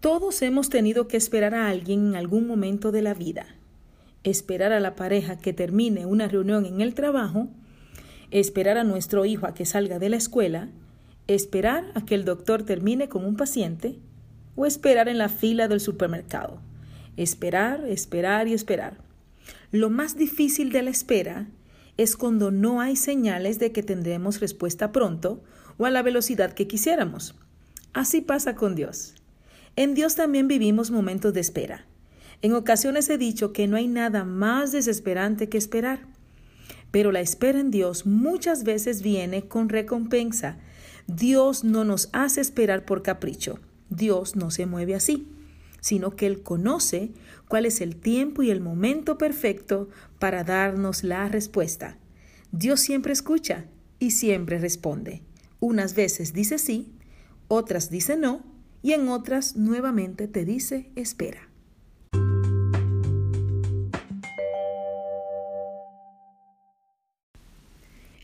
Todos hemos tenido que esperar a alguien en algún momento de la vida. Esperar a la pareja que termine una reunión en el trabajo, esperar a nuestro hijo a que salga de la escuela, esperar a que el doctor termine con un paciente o esperar en la fila del supermercado. Esperar, esperar y esperar. Lo más difícil de la espera es cuando no hay señales de que tendremos respuesta pronto o a la velocidad que quisiéramos. Así pasa con Dios. En Dios también vivimos momentos de espera. En ocasiones he dicho que no hay nada más desesperante que esperar. Pero la espera en Dios muchas veces viene con recompensa. Dios no nos hace esperar por capricho. Dios no se mueve así, sino que Él conoce cuál es el tiempo y el momento perfecto para darnos la respuesta. Dios siempre escucha y siempre responde. Unas veces dice sí, otras dice no, y en otras nuevamente te dice espera.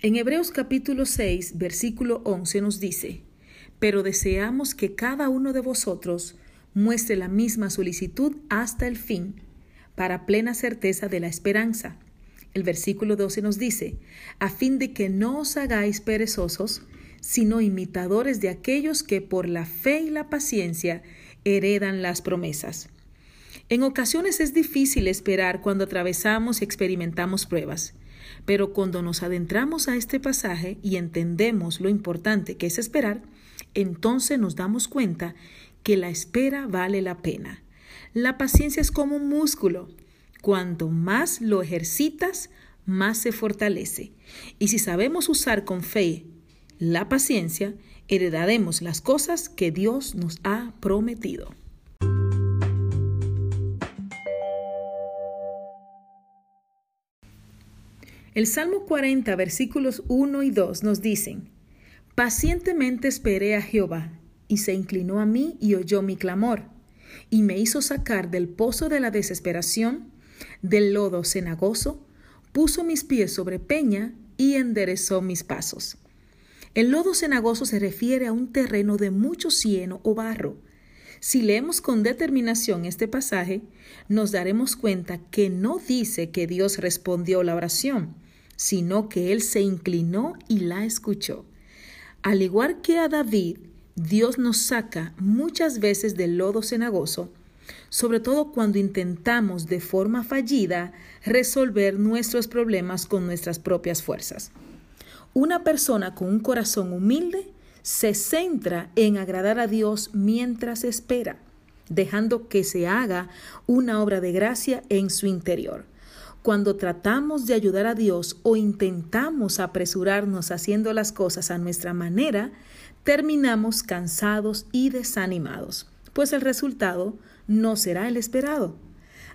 En Hebreos capítulo 6, versículo 11 nos dice, pero deseamos que cada uno de vosotros muestre la misma solicitud hasta el fin, para plena certeza de la esperanza. El versículo 12 nos dice, a fin de que no os hagáis perezosos, sino imitadores de aquellos que por la fe y la paciencia heredan las promesas. En ocasiones es difícil esperar cuando atravesamos y experimentamos pruebas, pero cuando nos adentramos a este pasaje y entendemos lo importante que es esperar, entonces nos damos cuenta que la espera vale la pena. La paciencia es como un músculo. Cuanto más lo ejercitas, más se fortalece. Y si sabemos usar con fe la paciencia, heredaremos las cosas que Dios nos ha prometido. El Salmo 40, versículos 1 y 2 nos dicen, Pacientemente esperé a Jehová, y se inclinó a mí y oyó mi clamor, y me hizo sacar del pozo de la desesperación, del lodo cenagoso, puso mis pies sobre peña y enderezó mis pasos. El lodo cenagoso se refiere a un terreno de mucho cieno o barro. Si leemos con determinación este pasaje, nos daremos cuenta que no dice que Dios respondió la oración, sino que Él se inclinó y la escuchó. Al igual que a David, Dios nos saca muchas veces del lodo cenagoso, sobre todo cuando intentamos de forma fallida resolver nuestros problemas con nuestras propias fuerzas. Una persona con un corazón humilde se centra en agradar a Dios mientras espera, dejando que se haga una obra de gracia en su interior. Cuando tratamos de ayudar a Dios o intentamos apresurarnos haciendo las cosas a nuestra manera, terminamos cansados y desanimados, pues el resultado no será el esperado.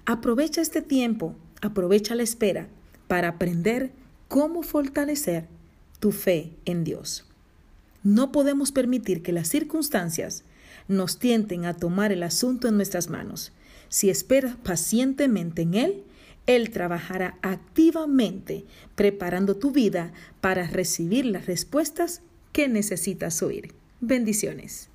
Aprovecha este tiempo, aprovecha la espera para aprender cómo fortalecer tu fe en Dios. No podemos permitir que las circunstancias nos tienten a tomar el asunto en nuestras manos. Si esperas pacientemente en Él, él trabajará activamente preparando tu vida para recibir las respuestas que necesitas oír. Bendiciones.